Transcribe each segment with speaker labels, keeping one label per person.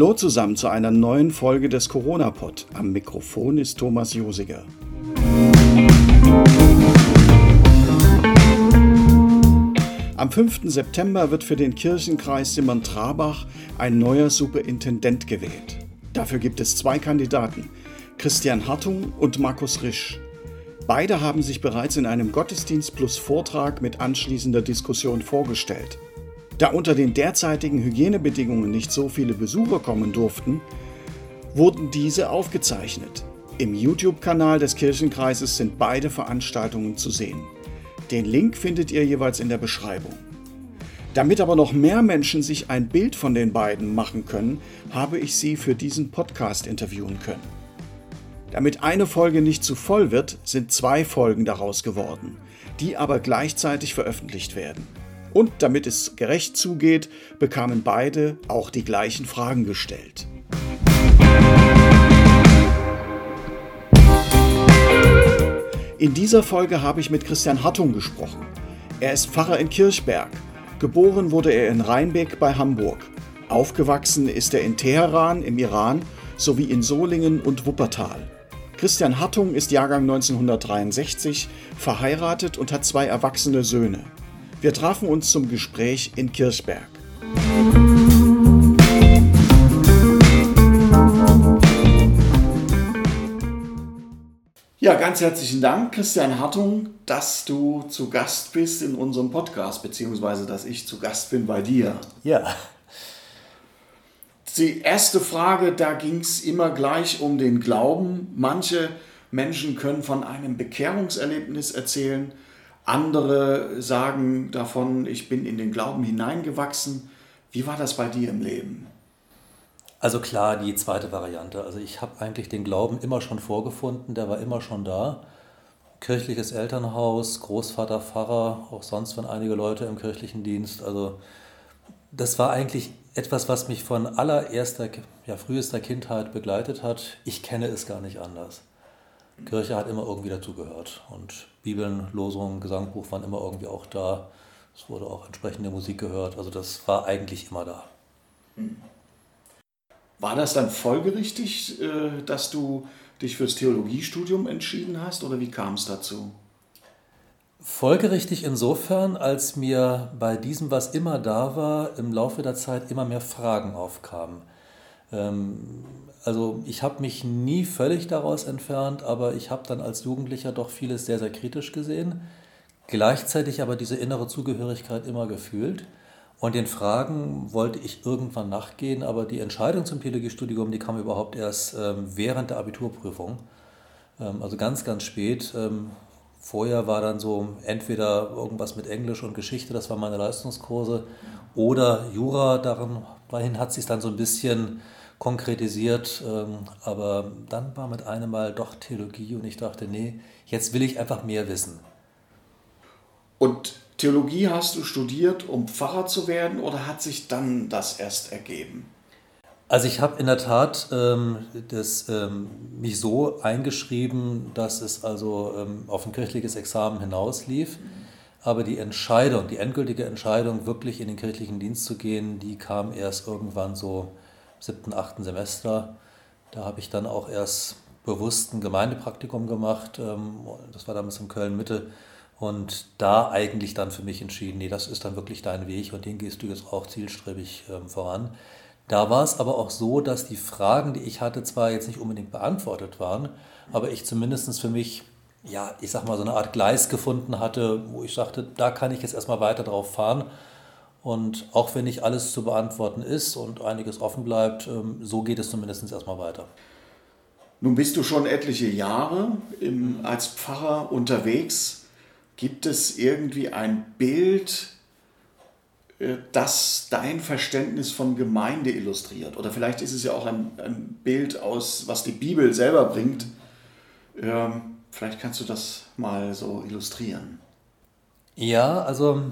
Speaker 1: Hallo zusammen zu einer neuen Folge des Corona-Pod. Am Mikrofon ist Thomas Josiger. Am 5. September wird für den Kirchenkreis Simmern-Trabach ein neuer Superintendent gewählt. Dafür gibt es zwei Kandidaten, Christian Hartung und Markus Risch. Beide haben sich bereits in einem Gottesdienst plus Vortrag mit anschließender Diskussion vorgestellt. Da unter den derzeitigen Hygienebedingungen nicht so viele Besucher kommen durften, wurden diese aufgezeichnet. Im YouTube-Kanal des Kirchenkreises sind beide Veranstaltungen zu sehen. Den Link findet ihr jeweils in der Beschreibung. Damit aber noch mehr Menschen sich ein Bild von den beiden machen können, habe ich sie für diesen Podcast interviewen können. Damit eine Folge nicht zu voll wird, sind zwei Folgen daraus geworden, die aber gleichzeitig veröffentlicht werden. Und damit es gerecht zugeht, bekamen beide auch die gleichen Fragen gestellt. In dieser Folge habe ich mit Christian Hartung gesprochen. Er ist Pfarrer in Kirchberg. Geboren wurde er in Rheinbeck bei Hamburg. Aufgewachsen ist er in Teheran im Iran sowie in Solingen und Wuppertal. Christian Hartung ist Jahrgang 1963, verheiratet und hat zwei erwachsene Söhne. Wir trafen uns zum Gespräch in Kirchberg. Ja, ganz herzlichen Dank, Christian Hartung, dass du zu Gast bist in unserem Podcast, beziehungsweise dass ich zu Gast bin bei dir.
Speaker 2: Ja.
Speaker 1: Die erste Frage, da ging es immer gleich um den Glauben. Manche Menschen können von einem Bekehrungserlebnis erzählen, andere sagen davon, ich bin in den Glauben hineingewachsen. Wie war das bei dir im Leben?
Speaker 2: Also klar, die zweite Variante. Also ich habe eigentlich den Glauben immer schon vorgefunden, der war immer schon da. Kirchliches Elternhaus, Großvater, Pfarrer, auch sonst waren einige Leute im kirchlichen Dienst. Also das war eigentlich etwas, was mich von allererster, ja, frühester Kindheit begleitet hat. Ich kenne es gar nicht anders. Kirche hat immer irgendwie dazugehört. Und Bibeln, Losungen, Gesangbuch waren immer irgendwie auch da. Es wurde auch entsprechende Musik gehört. Also das war eigentlich immer da.
Speaker 1: War das dann folgerichtig, äh, dass du dich fürs Theologiestudium entschieden hast oder wie kam es dazu?
Speaker 2: Folgerichtig insofern, als mir bei diesem, was immer da war, im Laufe der Zeit immer mehr Fragen aufkamen. Ähm, also ich habe mich nie völlig daraus entfernt, aber ich habe dann als Jugendlicher doch vieles sehr, sehr kritisch gesehen, gleichzeitig aber diese innere Zugehörigkeit immer gefühlt. Und den Fragen wollte ich irgendwann nachgehen, aber die Entscheidung zum Theologiestudium, die kam überhaupt erst ähm, während der Abiturprüfung. Ähm, also ganz, ganz spät. Ähm, vorher war dann so entweder irgendwas mit Englisch und Geschichte, das waren meine Leistungskurse, oder Jura, dahin hat sich dann so ein bisschen konkretisiert. Ähm, aber dann war mit einem Mal doch Theologie und ich dachte, nee, jetzt will ich einfach mehr wissen.
Speaker 1: Und Theologie hast du studiert, um Pfarrer zu werden oder hat sich dann das erst ergeben?
Speaker 2: Also ich habe in der Tat ähm, das, ähm, mich so eingeschrieben, dass es also ähm, auf ein kirchliches Examen hinauslief. Aber die Entscheidung, die endgültige Entscheidung, wirklich in den kirchlichen Dienst zu gehen, die kam erst irgendwann so siebten, achten Semester. Da habe ich dann auch erst bewusst ein Gemeindepraktikum gemacht. Ähm, das war damals in Köln-Mitte. Und da eigentlich dann für mich entschieden, nee, das ist dann wirklich dein Weg und den gehst du jetzt auch zielstrebig ähm, voran. Da war es aber auch so, dass die Fragen, die ich hatte, zwar jetzt nicht unbedingt beantwortet waren, aber ich zumindest für mich, ja, ich sag mal, so eine Art Gleis gefunden hatte, wo ich sagte, da kann ich jetzt erstmal weiter drauf fahren und auch wenn nicht alles zu beantworten ist und einiges offen bleibt, ähm, so geht es zumindest erstmal weiter.
Speaker 1: Nun bist du schon etliche Jahre im, als Pfarrer unterwegs. Gibt es irgendwie ein Bild, äh, das dein Verständnis von Gemeinde illustriert? Oder vielleicht ist es ja auch ein, ein Bild aus, was die Bibel selber bringt. Ähm, vielleicht kannst du das mal so illustrieren.
Speaker 2: Ja, also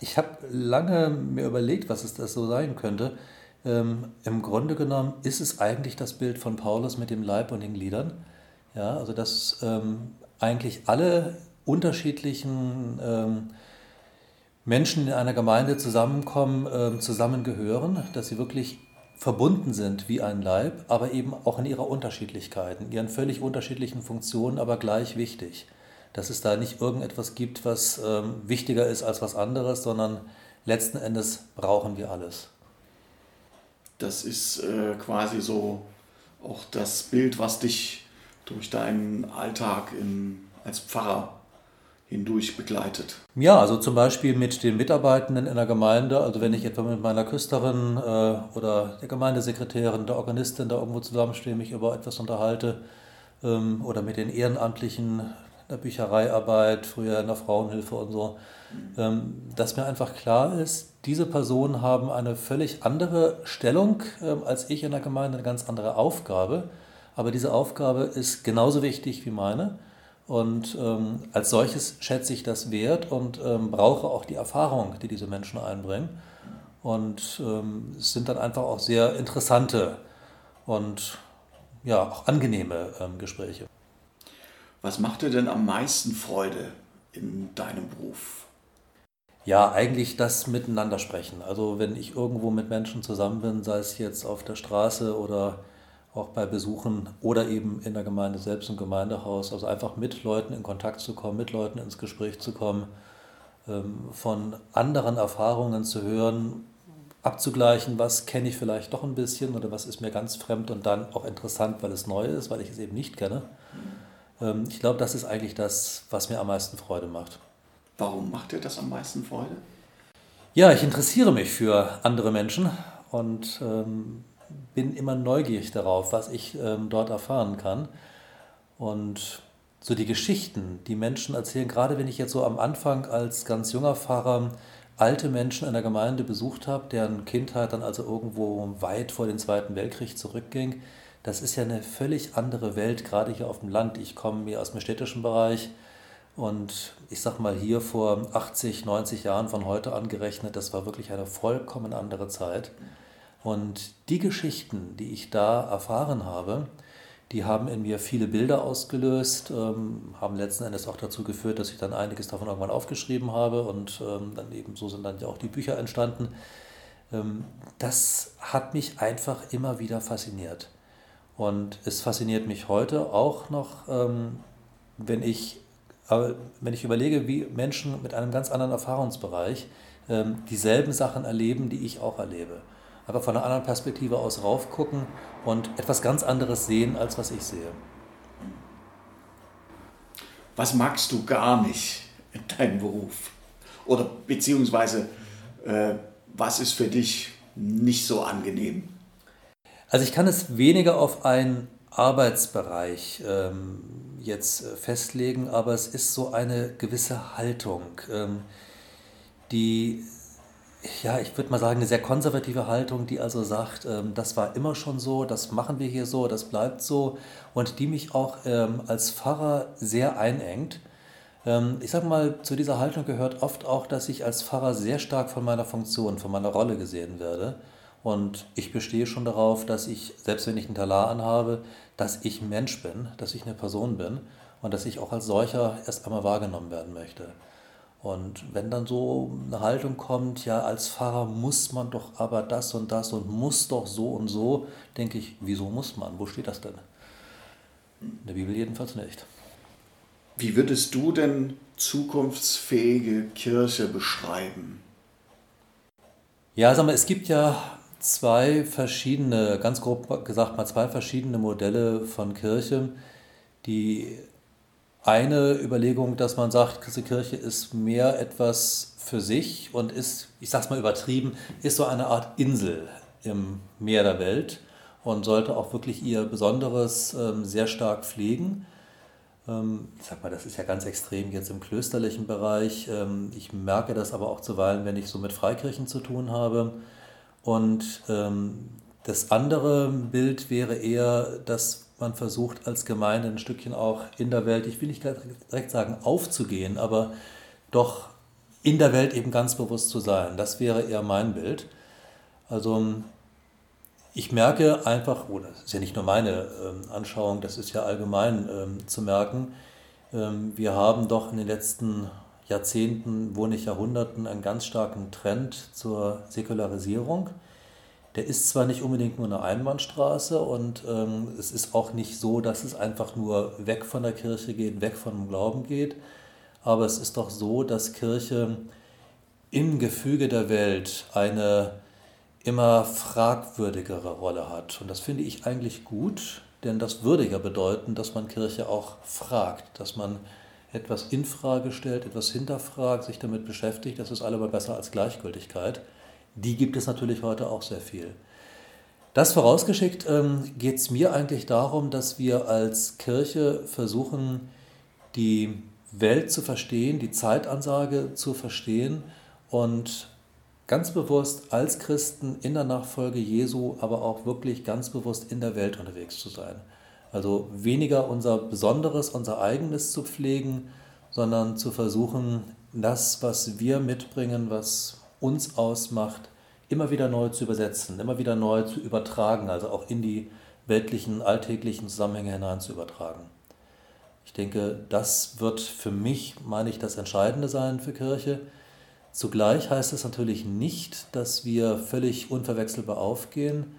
Speaker 2: ich habe lange mir überlegt, was es das so sein könnte. Ähm, Im Grunde genommen ist es eigentlich das Bild von Paulus mit dem Leib und den Gliedern. Ja, also dass ähm, eigentlich alle unterschiedlichen ähm, Menschen in einer Gemeinde zusammenkommen, ähm, zusammengehören, dass sie wirklich verbunden sind wie ein Leib, aber eben auch in ihrer Unterschiedlichkeit, in ihren völlig unterschiedlichen Funktionen, aber gleich wichtig. Dass es da nicht irgendetwas gibt, was ähm, wichtiger ist als was anderes, sondern letzten Endes brauchen wir alles.
Speaker 1: Das ist äh, quasi so auch das Bild, was dich durch deinen Alltag in, als Pfarrer hindurch begleitet?
Speaker 2: Ja, also zum Beispiel mit den Mitarbeitenden in der Gemeinde. Also wenn ich etwa mit meiner Küsterin äh, oder der Gemeindesekretärin, der Organistin da irgendwo zusammenstehe, mich über etwas unterhalte ähm, oder mit den Ehrenamtlichen in der Büchereiarbeit, früher in der Frauenhilfe und so, ähm, dass mir einfach klar ist, diese Personen haben eine völlig andere Stellung ähm, als ich in der Gemeinde, eine ganz andere Aufgabe. Aber diese Aufgabe ist genauso wichtig wie meine. Und ähm, als solches schätze ich das wert und brauche auch die Erfahrung, die diese Menschen einbringen. Und es sind dann einfach auch sehr interessante und ja, auch angenehme Gespräche.
Speaker 1: Was macht dir denn am meisten Freude in deinem Beruf?
Speaker 2: Ja, eigentlich das Miteinander sprechen. Also wenn ich irgendwo mit Menschen zusammen bin, sei es jetzt auf der Straße oder auch bei Besuchen oder eben in der Gemeinde selbst im Gemeindehaus. Also einfach mit Leuten in Kontakt zu kommen, mit Leuten ins Gespräch zu kommen, ähm, von anderen Erfahrungen zu hören, abzugleichen, was kenne ich vielleicht doch ein bisschen oder was ist mir ganz fremd und dann auch interessant, weil es neu ist, weil ich es eben nicht kenne. Ähm, ich glaube, das ist eigentlich das, was mir am meisten Freude macht.
Speaker 1: Warum macht dir das am meisten Freude?
Speaker 2: Ja, ich interessiere mich für andere Menschen und ähm, bin immer neugierig darauf, was ich ähm, dort erfahren kann. Und so die Geschichten, die Menschen erzählen, gerade wenn ich jetzt so am Anfang als ganz junger Pfarrer alte Menschen in der Gemeinde besucht habe, deren Kindheit dann also irgendwo weit vor den Zweiten Weltkrieg zurückging, das ist ja eine völlig andere Welt, gerade hier auf dem Land. Ich komme mir aus dem städtischen Bereich und ich sag mal hier vor 80, 90 Jahren von heute angerechnet, das war wirklich eine vollkommen andere Zeit. Und die Geschichten, die ich da erfahren habe, die haben in mir viele Bilder ausgelöst, ähm, haben letzten Endes auch dazu geführt, dass ich dann einiges davon irgendwann aufgeschrieben habe und ähm, dann eben so sind dann ja auch die Bücher entstanden. Ähm, das hat mich einfach immer wieder fasziniert. Und es fasziniert mich heute auch noch, ähm, wenn ich, wenn ich überlege, wie Menschen mit einem ganz anderen Erfahrungsbereich ähm, dieselben Sachen erleben, die ich auch erlebe einfach von einer anderen Perspektive aus raufgucken und etwas ganz anderes sehen, als was ich sehe.
Speaker 1: Was magst du gar nicht in deinem Beruf? Oder beziehungsweise, äh, was ist für dich nicht so angenehm?
Speaker 2: Also ich kann es weniger auf einen Arbeitsbereich ähm, jetzt äh, festlegen, aber es ist so eine gewisse Haltung, ähm, die ja, ich würde mal sagen, eine sehr konservative Haltung, die also sagt, ähm, das war immer schon so, das machen wir hier so, das bleibt so und die mich auch ähm, als Pfarrer sehr einengt. Ähm, ich sage mal, zu dieser Haltung gehört oft auch, dass ich als Pfarrer sehr stark von meiner Funktion, von meiner Rolle gesehen werde. Und ich bestehe schon darauf, dass ich, selbst wenn ich einen Talar anhabe, dass ich Mensch bin, dass ich eine Person bin und dass ich auch als solcher erst einmal wahrgenommen werden möchte. Und wenn dann so eine Haltung kommt, ja, als Pfarrer muss man doch aber das und das und muss doch so und so, denke ich, wieso muss man? Wo steht das denn? In der Bibel jedenfalls nicht.
Speaker 1: Wie würdest du denn zukunftsfähige Kirche beschreiben?
Speaker 2: Ja, sag mal, es gibt ja zwei verschiedene, ganz grob gesagt mal zwei verschiedene Modelle von Kirche, die eine Überlegung, dass man sagt, die Kirche ist mehr etwas für sich und ist, ich sag's mal übertrieben, ist so eine Art Insel im Meer der Welt und sollte auch wirklich ihr Besonderes ähm, sehr stark pflegen. Ähm, ich sag mal, das ist ja ganz extrem jetzt im klösterlichen Bereich. Ähm, ich merke das aber auch zuweilen, wenn ich so mit Freikirchen zu tun habe. Und ähm, das andere Bild wäre eher, dass man versucht als Gemeinde ein Stückchen auch in der Welt, ich will nicht direkt sagen aufzugehen, aber doch in der Welt eben ganz bewusst zu sein. Das wäre eher mein Bild. Also ich merke einfach, oder das ist ja nicht nur meine ähm, Anschauung, das ist ja allgemein ähm, zu merken, ähm, wir haben doch in den letzten Jahrzehnten, wo nicht Jahrhunderten, einen ganz starken Trend zur Säkularisierung der ist zwar nicht unbedingt nur eine Einbahnstraße und ähm, es ist auch nicht so, dass es einfach nur weg von der Kirche geht, weg vom Glauben geht, aber es ist doch so, dass Kirche im Gefüge der Welt eine immer fragwürdigere Rolle hat. Und das finde ich eigentlich gut, denn das würde ja bedeuten, dass man Kirche auch fragt, dass man etwas in Frage stellt, etwas hinterfragt, sich damit beschäftigt. Das ist allemal besser als Gleichgültigkeit die gibt es natürlich heute auch sehr viel. Das vorausgeschickt ähm, geht es mir eigentlich darum, dass wir als Kirche versuchen, die Welt zu verstehen, die Zeitansage zu verstehen und ganz bewusst als Christen in der Nachfolge Jesu, aber auch wirklich ganz bewusst in der Welt unterwegs zu sein. Also weniger unser Besonderes, unser eigenes zu pflegen, sondern zu versuchen, das, was wir mitbringen, was uns ausmacht, immer wieder neu zu übersetzen, immer wieder neu zu übertragen, also auch in die weltlichen, alltäglichen Zusammenhänge hinein zu übertragen. Ich denke, das wird für mich, meine ich, das Entscheidende sein für Kirche. Zugleich heißt es natürlich nicht, dass wir völlig unverwechselbar aufgehen.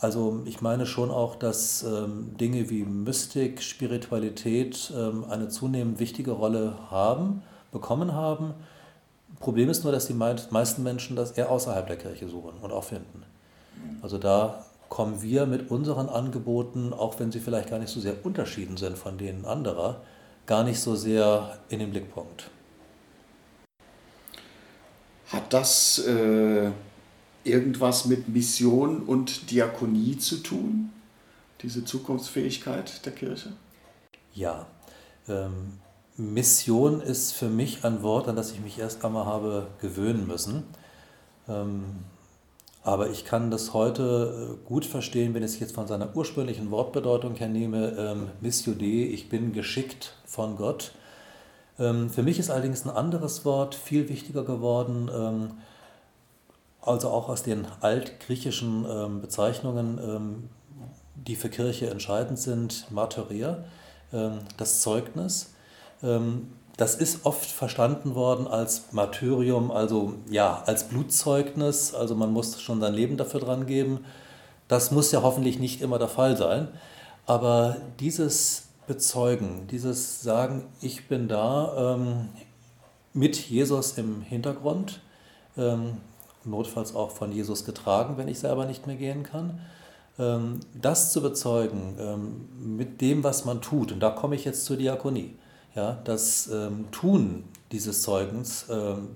Speaker 2: Also ich meine schon auch, dass ähm, Dinge wie Mystik, Spiritualität ähm, eine zunehmend wichtige Rolle haben, bekommen haben Problem ist nur, dass die meisten Menschen das eher außerhalb der Kirche suchen und auch finden. Also da kommen wir mit unseren Angeboten, auch wenn sie vielleicht gar nicht so sehr unterschieden sind von denen anderer, gar nicht so sehr in den Blickpunkt.
Speaker 1: Hat das äh, irgendwas mit Mission und Diakonie zu tun, diese Zukunftsfähigkeit der Kirche?
Speaker 2: Ja, ähm, Mission ist für mich ein Wort, an das ich mich erst einmal habe gewöhnen müssen. Ähm, aber ich kann das heute äh, gut verstehen, wenn ich es jetzt von seiner ursprünglichen Wortbedeutung her nehme, ähm, Missio ich bin geschickt von Gott. Ähm, für mich ist allerdings ein anderes Wort viel wichtiger geworden, also auch aus den altgriechischen Bezeichnungen, die für Kirche entscheidend sind, Martyria, das Zeugnis. Ähm, das ist oft verstanden worden als Martyrium, also ja, als Blutzeugnis. Also man muss schon sein Leben dafür dran geben. Das muss ja hoffentlich nicht immer der Fall sein. Aber dieses Bezeugen, dieses Sagen, ich bin da ähm, mit Jesus im Hintergrund, ähm, notfalls auch von Jesus getragen, wenn ich selber nicht mehr gehen kann, ähm, das zu bezeugen ähm, mit dem, was man tut. Und da komme ich jetzt zur Diakonie ja, das ähm, Tun dieses Zeugens,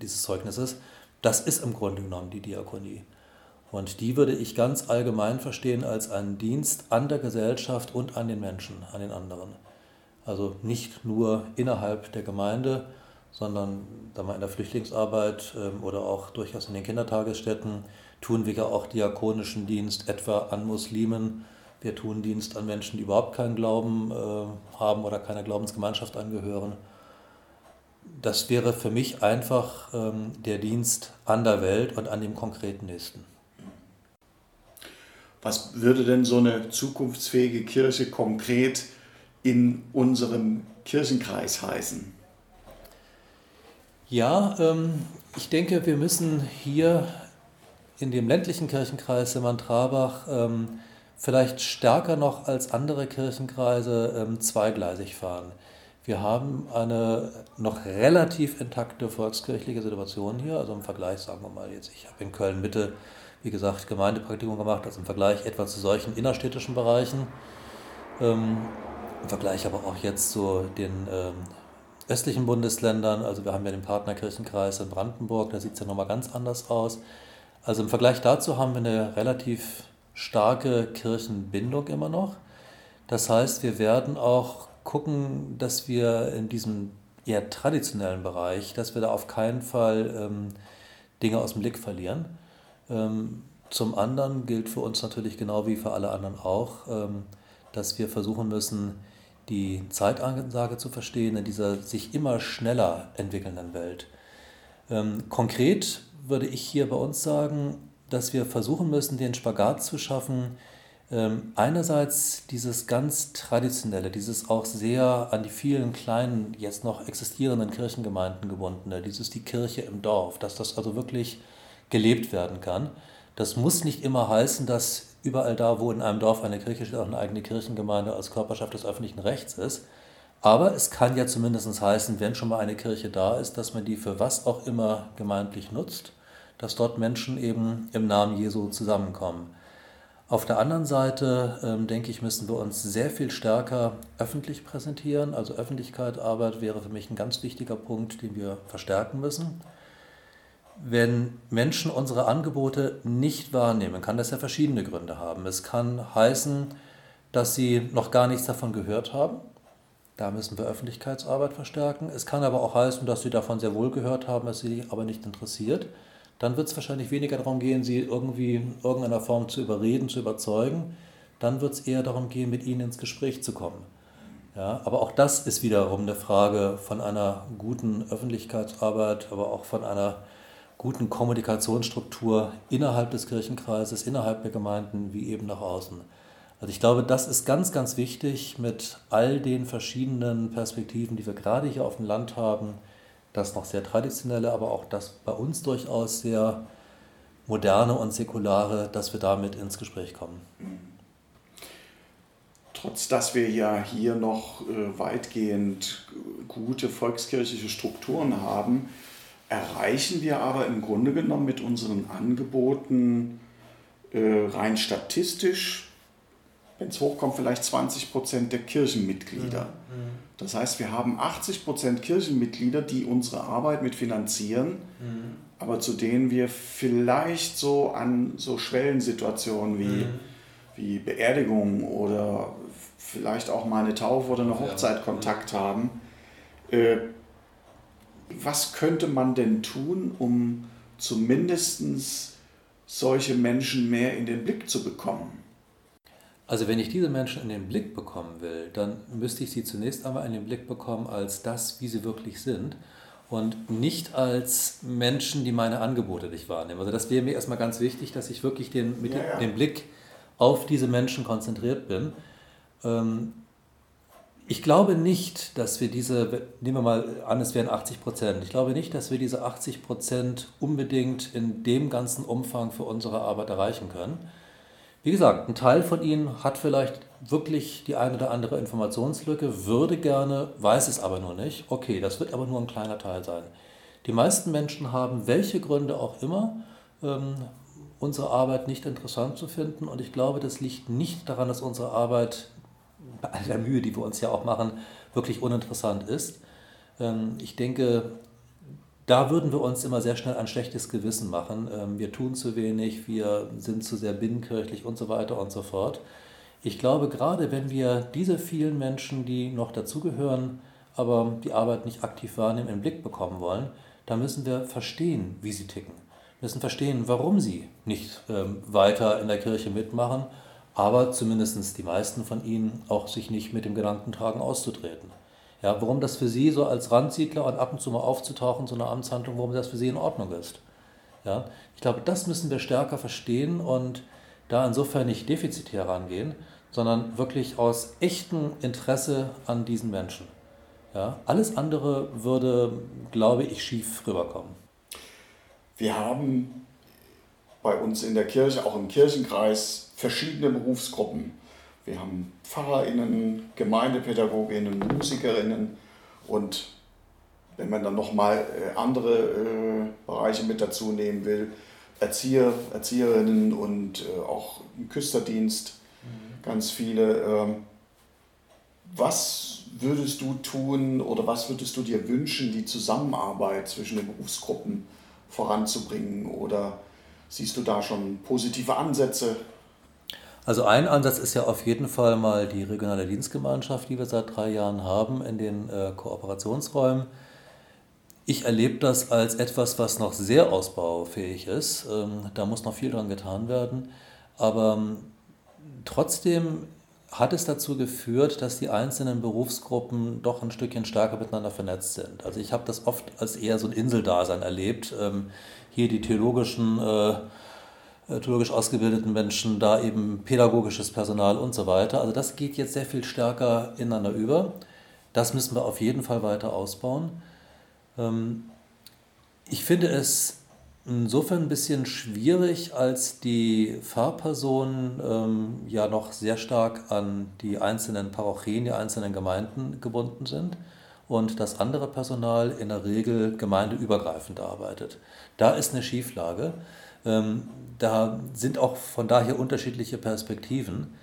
Speaker 2: dieses Zeugnisses, das ist im Grunde genommen die Diakonie. Und die würde ich ganz allgemein verstehen als einen Dienst an der Gesellschaft und an den Menschen, an den anderen. Also nicht nur innerhalb der Gemeinde, sondern sagen wir, in der Flüchtlingsarbeit ähm, oder auch durchaus in den Kindertagesstätten tun wir ja auch diakonischen Dienst, etwa an Muslimen, wir tun Dienst an Menschen, die überhaupt keinen Glauben äh, haben oder keiner Glaubensgemeinschaft angehören. Das wäre für mich einfach ähm, der Dienst an der Welt und an dem konkreten Nächsten.
Speaker 1: Was würde denn so eine zukunftsfähige Kirche konkret in unserem Kirchenkreis heißen?
Speaker 2: Ja, ähm, ich denke, wir müssen hier in dem ländlichen Kirchenkreis Simon-Trabach ähm, vielleicht stärker noch als andere Kirchenkreise ähm, zweigleisig fahren. Wir haben eine noch relativ intakte volkskirchliche Situation hier, also im Vergleich, sagen wir mal jetzt, ich habe in Köln Mitte, wie gesagt, Gemeindepraktikum gemacht, also im Vergleich etwa zu solchen innerstädtischen Bereichen, ähm, im Vergleich aber auch jetzt zu den ähm, östlichen Bundesländern, also wir haben ja den Partnerkirchenkreis in Brandenburg, da sieht es ja nochmal ganz anders aus. Also im Vergleich dazu haben wir eine relativ starke Kirchenbindung immer noch. Das heißt, wir werden auch gucken, dass wir in diesem eher traditionellen Bereich, dass wir da auf keinen Fall ähm, Dinge aus dem Blick verlieren. Ähm, zum anderen gilt für uns natürlich genau wie für alle anderen auch, ähm, dass wir versuchen müssen, die Zeitansage zu verstehen in dieser sich immer schneller entwickelnden Welt. Ähm, konkret würde ich hier bei uns sagen, dass wir versuchen müssen, den Spagat zu schaffen. Ähm, einerseits dieses ganz traditionelle, dieses auch sehr an die vielen kleinen, jetzt noch existierenden Kirchengemeinden gebundene, dieses die Kirche im Dorf, dass das also wirklich gelebt werden kann. Das muss nicht immer heißen, dass überall da, wo in einem Dorf eine Kirche steht, auch eine eigene Kirchengemeinde als Körperschaft des öffentlichen Rechts ist. Aber es kann ja zumindest heißen, wenn schon mal eine Kirche da ist, dass man die für was auch immer gemeindlich nutzt, dass dort Menschen eben im Namen Jesu zusammenkommen. Auf der anderen Seite, ähm, denke ich, müssen wir uns sehr viel stärker öffentlich präsentieren. Also Öffentlichkeitsarbeit wäre für mich ein ganz wichtiger Punkt, den wir verstärken müssen. Wenn Menschen unsere Angebote nicht wahrnehmen, kann das ja verschiedene Gründe haben. Es kann heißen, dass sie noch gar nichts davon gehört haben. Da müssen wir Öffentlichkeitsarbeit verstärken. Es kann aber auch heißen, dass sie davon sehr wohl gehört haben, es sie aber nicht interessiert. Dann wird es wahrscheinlich weniger darum gehen, sie irgendwie in irgendeiner Form zu überreden, zu überzeugen. Dann wird es eher darum gehen, mit ihnen ins Gespräch zu kommen. Ja, aber auch das ist wiederum eine Frage von einer guten Öffentlichkeitsarbeit, aber auch von einer guten Kommunikationsstruktur innerhalb des Kirchenkreises, innerhalb der Gemeinden wie eben nach außen. Also ich glaube, das ist ganz, ganz wichtig mit all den verschiedenen Perspektiven, die wir gerade hier auf dem Land haben, das noch sehr traditionelle, aber auch das bei uns durchaus sehr moderne und säkulare, dass wir damit ins Gespräch kommen.
Speaker 1: Trotz dass wir ja hier noch äh, weitgehend gute volkskirchliche Strukturen haben, erreichen wir aber im Grunde genommen mit unseren Angeboten äh, rein statistisch, wenn es hochkommt, vielleicht 20 Prozent der Kirchenmitglieder. Mhm. mhm. Das heißt, wir haben 80 Prozent Kirchenmitglieder, die unsere Arbeit mitfinanzieren, mhm. aber zu denen wir vielleicht so an so Schwellensituationen wie, mhm. wie Beerdigung oder vielleicht auch mal eine Taufe oder eine Hochzeit Kontakt haben. Äh, was könnte man denn tun, um zumindest solche Menschen mehr in den Blick zu bekommen?
Speaker 2: Also wenn ich diese Menschen in den Blick bekommen will, dann müsste ich sie zunächst einmal in den Blick bekommen als das, wie sie wirklich sind und nicht als Menschen, die meine Angebote nicht wahrnehmen. Also das wäre mir erstmal ganz wichtig, dass ich wirklich den, mit ja, ja. dem Blick auf diese Menschen konzentriert bin. Ähm, ich glaube nicht, dass wir diese, nehmen wir mal an, es wären 80 Prozent. Ich glaube nicht, dass wir diese 80 Prozent unbedingt in dem ganzen Umfang für unsere Arbeit erreichen können. Wie gesagt, ein Teil von Ihnen hat vielleicht wirklich die eine oder andere Informationslücke, würde gerne, weiß es aber nur nicht. Okay, das wird aber nur ein kleiner Teil sein. Die meisten Menschen haben, welche Gründe auch immer, ähm, unsere Arbeit nicht interessant zu finden. Und ich glaube, das liegt nicht daran, dass unsere Arbeit bei all der Mühe, die wir uns ja auch machen, wirklich uninteressant ist. Ähm, ich denke, da würden wir uns immer sehr schnell ein schlechtes Gewissen machen. Ähm, wir tun zu wenig, wir sind zu sehr binnenkirchlich und so weiter und so fort. Ich glaube, gerade wenn wir diese vielen Menschen, die noch dazugehören, aber die Arbeit nicht aktiv wahrnehmen, im Blick bekommen wollen, dann müssen wir verstehen, wie sie ticken. Wir müssen verstehen, warum sie nicht ähm, weiter in der Kirche mitmachen, aber zumindest die meisten von ihnen auch sich nicht mit dem Gedanken tragen, auszutreten. Ja, warum das für Sie so als Randsiedler und ab und zu mal aufzutauchen, so eine Amtshandlung, warum das für Sie in Ordnung ist. Ja, ich glaube, das müssen wir stärker verstehen und da insofern nicht defizitär rangehen, sondern wirklich aus echtem Interesse an diesen Menschen. Ja, alles andere würde, glaube ich, schief rüberkommen.
Speaker 1: Wir haben bei uns in der Kirche, auch im Kirchenkreis, verschiedene Berufsgruppen. Wir haben PfarrerInnen, GemeindepädagogInnen, MusikerInnen und wenn man dann nochmal äh, andere äh, Bereiche mit dazu nehmen will, Erzieher, Erzieherinnen und äh, auch im Küsterdienst, mhm. ganz viele. Ähm, was würdest du tun oder was würdest du dir wünschen, die Zusammenarbeit zwischen den Berufsgruppen voranzubringen? Oder siehst du da schon positive Ansätze?
Speaker 2: Also ein Ansatz ist ja auf jeden Fall mal die regionale Dienstgemeinschaft, die wir seit drei Jahren haben in den äh, Kooperationsräumen. Ich erlebe das als etwas, was noch sehr ausbaufähig ist. Ähm, da muss noch viel dran getan werden. Aber ähm, trotzdem hat es dazu geführt, dass die einzelnen Berufsgruppen doch ein Stückchen stärker miteinander vernetzt sind. Also ich habe das oft als eher so ein Inseldasein erlebt. Ähm, hier die theologischen äh, theologisch ausgebildeten Menschen, da eben pädagogisches Personal und so weiter. Also das geht jetzt sehr viel stärker ineinander über. Das müssen wir auf jeden Fall weiter ausbauen. Ähm, ich finde es insofern ein bisschen schwierig, als die Pfarrpersonen ähm, ja noch sehr stark an die einzelnen Parochien, die einzelnen Gemeinden gebunden sind und das andere Personal in der Regel gemeindeübergreifend arbeitet. Da ist eine Schieflage. Ähm, da sind auch von daher unterschiedliche Perspektiven.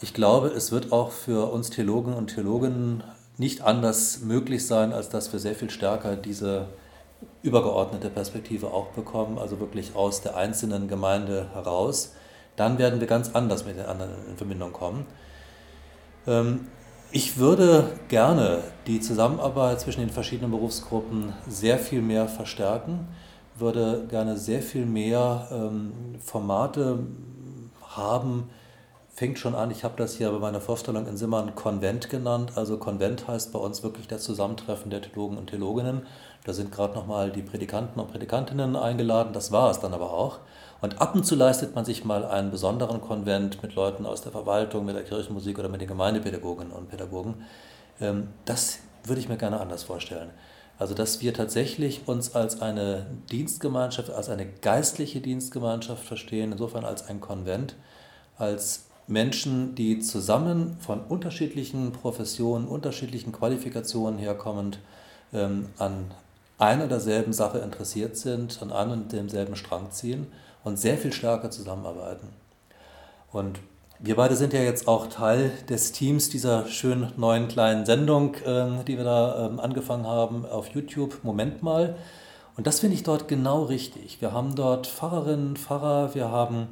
Speaker 2: Ich glaube, es wird auch für uns Theologen und Theologinnen nicht anders möglich sein, als dass wir sehr viel stärker diese übergeordnete Perspektive auch bekommen, also wirklich aus der einzelnen Gemeinde heraus, dann werden wir ganz anders mit den anderen in Verbindung kommen. Ähm, ich würde gerne die Zusammenarbeit zwischen den verschiedenen Berufsgruppen sehr viel mehr verstärken, würde gerne sehr viel mehr ähm, Formate haben, fängt schon an, ich habe das hier bei meiner Vorstellung in Simmern Konvent genannt. Also Konvent heißt bei uns wirklich das Zusammentreffen der Theologen und Theologinnen. Da sind gerade nochmal die Predikanten und Predikantinnen eingeladen, das war es dann aber auch. Und ab und zu leistet man sich mal einen besonderen Konvent mit Leuten aus der Verwaltung, mit der Kirchenmusik oder mit den Gemeindepädagoginnen und Pädagogen. Ähm, das würde ich mir gerne anders vorstellen. Also dass wir tatsächlich uns als eine Dienstgemeinschaft, als eine geistliche Dienstgemeinschaft verstehen, insofern als ein Konvent, als Menschen, die zusammen von unterschiedlichen Professionen, unterschiedlichen Qualifikationen herkommend ähm, an einer derselben Sache interessiert sind, an einem und demselben Strang ziehen und sehr viel stärker zusammenarbeiten. Und wir beide sind ja jetzt auch Teil des Teams dieser schönen neuen kleinen Sendung, äh, die wir da äh, angefangen haben auf YouTube. Moment mal. Und das finde ich dort genau richtig. Wir haben dort Pfarrerinnen, Pfarrer, wir haben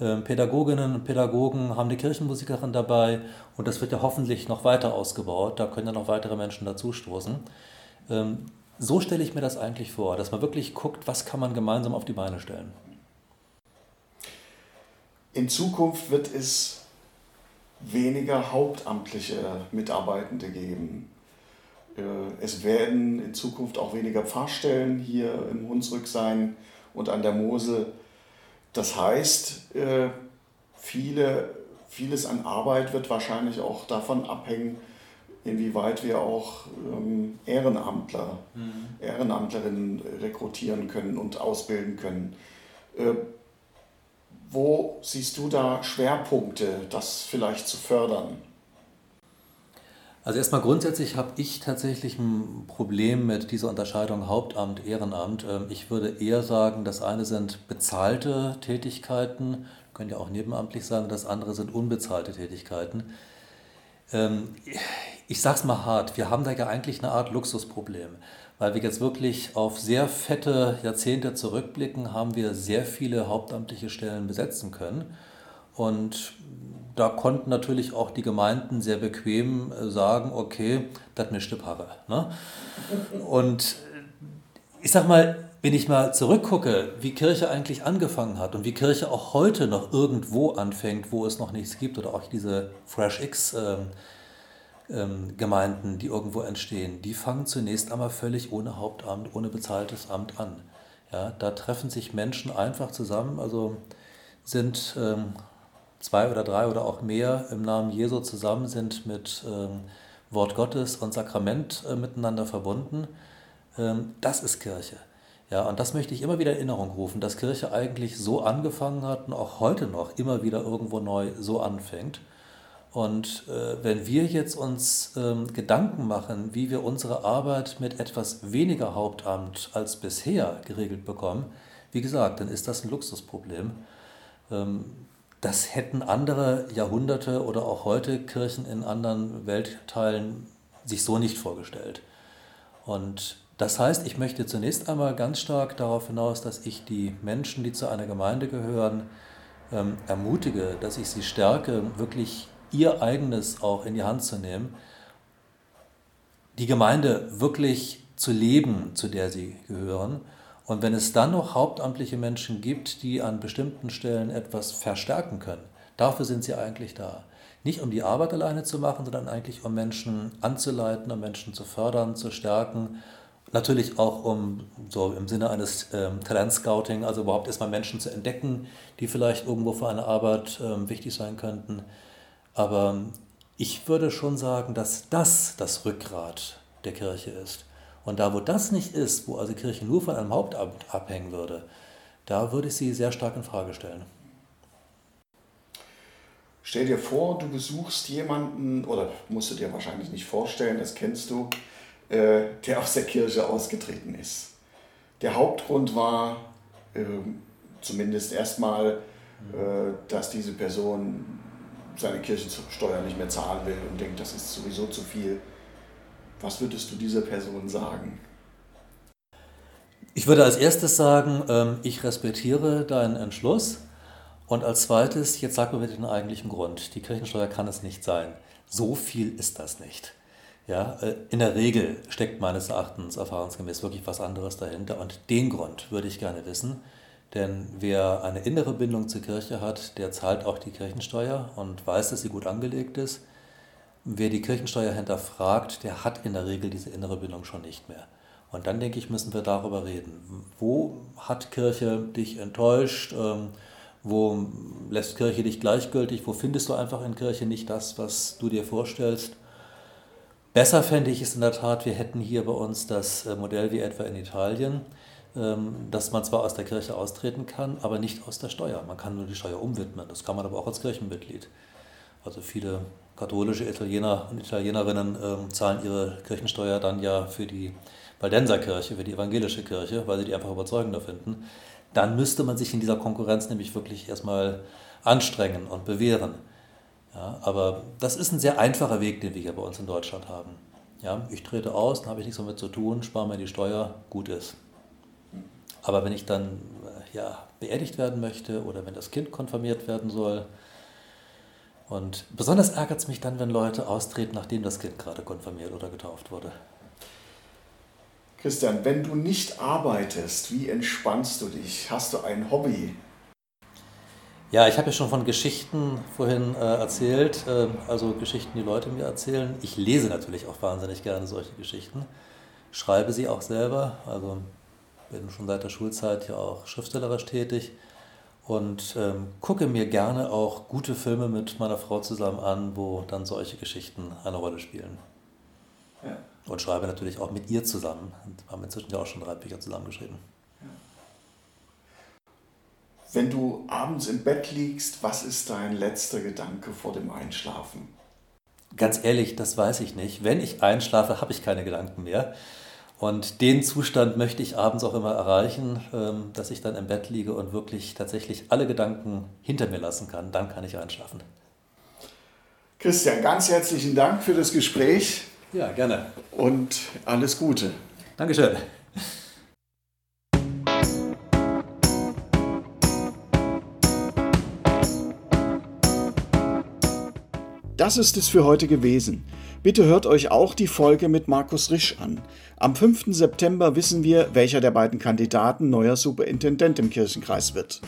Speaker 2: ähm, Pädagoginnen und Pädagogen haben die Kirchenmusikerin dabei und das wird ja hoffentlich noch weiter ausgebaut. Da können ja noch weitere Menschen dazustoßen. Ähm, so stelle ich mir das eigentlich vor, dass man wirklich guckt, was kann man gemeinsam auf die Beine stellen.
Speaker 1: In Zukunft wird es weniger hauptamtliche Mitarbeitende geben. Äh, es werden in Zukunft auch weniger Pfarrstellen hier im Hunsrück sein und an der Mosel das heißt, äh, viele, vieles an Arbeit wird wahrscheinlich auch davon abhängen, inwieweit wir auch ähm, Ehrenamtler, mhm. Ehrenamtlerinnen rekrutieren können und ausbilden können. Wo siehst du da Schwerpunkte, das vielleicht zu fördern?
Speaker 2: Also erstmal grundsätzlich habe ich tatsächlich ein Problem mit dieser Unterscheidung Hauptamt, Ehrenamt. Ähm, ich würde eher sagen, das eine sind bezahlte Tätigkeiten, können ja auch nebenamtlich sein, das andere sind unbezahlte Tätigkeiten. Ähm, ich sage es mal hart, wir haben da ja eigentlich eine Art Luxusproblem, weil wir jetzt wirklich auf sehr fette Jahrzehnte zurückblicken, haben wir sehr viele hauptamtliche Stellen besetzen können. Und da konnten natürlich auch die Gemeinden sehr bequem äh, sagen, okay, das mischt die. Ne? Und ich sag mal, wenn ich mal zurückgucke, wie Kirche eigentlich angefangen hat und wie Kirche auch heute noch irgendwo anfängt, wo es noch nichts gibt, oder auch diese Fresh X ähm, Gemeinden, die irgendwo entstehen, die fangen zunächst einmal völlig ohne Hauptamt, ohne bezahltes Amt an. Ja, da treffen sich Menschen einfach zusammen, also sind ähm, zwei oder drei oder auch mehr im Namen Jesu zusammen sind mit ähm, Wort Gottes und Sakrament äh, miteinander verbunden. Ähm, das ist Kirche. Ja, und das möchte ich immer wieder in Erinnerung rufen, dass Kirche eigentlich so angefangen hat und auch heute noch immer wieder irgendwo neu so anfängt. Und äh, wenn wir jetzt uns ähm, Gedanken machen, wie wir unsere Arbeit mit etwas weniger Hauptamt als bisher geregelt bekommen, wie gesagt, dann ist das ein Luxusproblem. Ähm, das hätten andere Jahrhunderte oder auch heute Kirchen in anderen Weltteilen sich so nicht vorgestellt. Und das heißt, ich möchte zunächst einmal ganz stark darauf hinaus, dass ich die Menschen, die zu einer Gemeinde gehören, ähm, ermutige, dass ich sie stärke, wirklich ihr eigenes auch in die Hand zu nehmen, die Gemeinde wirklich zu leben, zu der sie gehören und wenn es dann noch hauptamtliche Menschen gibt, die an bestimmten Stellen etwas verstärken können, dafür sind sie eigentlich da. Nicht um die Arbeit alleine zu machen, sondern eigentlich um Menschen anzuleiten, um Menschen zu fördern, zu stärken. Natürlich auch um, so im Sinne eines ähm, Talentscouting, also überhaupt erstmal Menschen zu entdecken, die vielleicht irgendwo für eine Arbeit ähm, wichtig sein könnten. Aber ich würde schon sagen, dass das das Rückgrat der Kirche ist. Und da, wo das nicht ist, wo also Kirche nur von einem Hauptamt abhängen würde, da würde ich sie sehr stark in Frage stellen.
Speaker 1: Stell dir vor, du besuchst jemanden, oder musst du dir wahrscheinlich nicht vorstellen, das kennst du, äh, der aus der Kirche ausgetreten ist. Der Hauptgrund war äh, zumindest erstmal, äh, dass diese Person seine Kirchensteuer nicht mehr zahlen will und denkt, das ist sowieso zu viel. Was würdest du dieser Person sagen?
Speaker 2: Ich würde als erstes sagen, ähm, ich respektiere deinen Entschluss. Und als zweites, jetzt sag mir bitte den eigentlichen Grund. Die Kirchensteuer kann es nicht sein. So viel ist das nicht. Ja, äh, in der Regel steckt meines Erachtens erfahrungsgemäß wirklich was anderes dahinter. Und den Grund würde ich gerne wissen. Denn wer eine innere Bindung zur Kirche hat, der zahlt auch die Kirchensteuer und weiß, dass sie gut angelegt ist. Wer die Kirchensteuer hinterfragt, der hat in der Regel diese innere Bindung schon nicht mehr. Und dann denke ich, müssen wir darüber reden. Wo hat Kirche dich enttäuscht? Ähm, wo lässt Kirche dich gleichgültig? Wo findest du einfach in Kirche nicht das, was du dir vorstellst? Besser fände ich es in der Tat, wir hätten hier bei uns das äh, Modell wie etwa in Italien, dass man zwar aus der Kirche austreten kann, aber nicht aus der Steuer. Man kann nur die Steuer umwidmen. Das kann man aber auch als Kirchenmitglied. Also viele katholische Italiener und Italienerinnen ähm, zahlen ihre Kirchensteuer dann ja für die Waldenserkirche, für die evangelische Kirche, weil sie die einfach überzeugender finden dann müsste man sich in dieser Konkurrenz nämlich wirklich erstmal anstrengen und bewähren. Ja, aber das ist ein sehr einfacher Weg, den wir hier bei uns in Deutschland haben. Ja, ich trete aus, dann habe ich nichts damit zu tun, spare mir die Steuer, gut ist. Aber wenn ich dann ja, beerdigt werden möchte oder wenn das Kind konfirmiert werden soll, und besonders ärgert es mich dann, wenn Leute austreten, nachdem das Kind gerade konfirmiert oder getauft wurde.
Speaker 1: Christian, wenn du nicht arbeitest, wie entspannst du dich? Hast du ein Hobby?
Speaker 2: Ja, ich habe ja schon von Geschichten vorhin äh, erzählt, äh, also Geschichten, die Leute mir erzählen. Ich lese natürlich auch wahnsinnig gerne solche Geschichten, schreibe sie auch selber, also bin schon seit der Schulzeit ja auch schriftstellerisch tätig und ähm, gucke mir gerne auch gute Filme mit meiner Frau zusammen an, wo dann solche Geschichten eine Rolle spielen. Ja. Und schreibe natürlich auch mit ihr zusammen. Und haben inzwischen ja auch schon drei Bücher zusammengeschrieben.
Speaker 1: Wenn du abends im Bett liegst, was ist dein letzter Gedanke vor dem Einschlafen?
Speaker 2: Ganz ehrlich, das weiß ich nicht. Wenn ich einschlafe, habe ich keine Gedanken mehr. Und den Zustand möchte ich abends auch immer erreichen, ähm, dass ich dann im Bett liege und wirklich tatsächlich alle Gedanken hinter mir lassen kann. Dann kann ich einschlafen.
Speaker 1: Christian, ganz herzlichen Dank für das Gespräch.
Speaker 2: Ja, gerne.
Speaker 1: Und alles Gute.
Speaker 2: Dankeschön.
Speaker 1: Das ist es für heute gewesen. Bitte hört euch auch die Folge mit Markus Risch an. Am 5. September wissen wir, welcher der beiden Kandidaten neuer Superintendent im Kirchenkreis wird.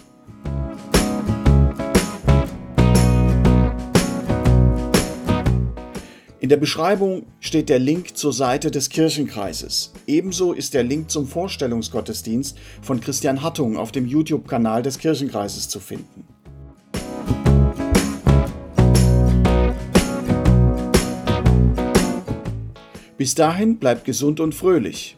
Speaker 1: In der Beschreibung steht der Link zur Seite des Kirchenkreises. Ebenso ist der Link zum Vorstellungsgottesdienst von Christian Hattung auf dem YouTube-Kanal des Kirchenkreises zu finden. Bis dahin bleibt gesund und fröhlich.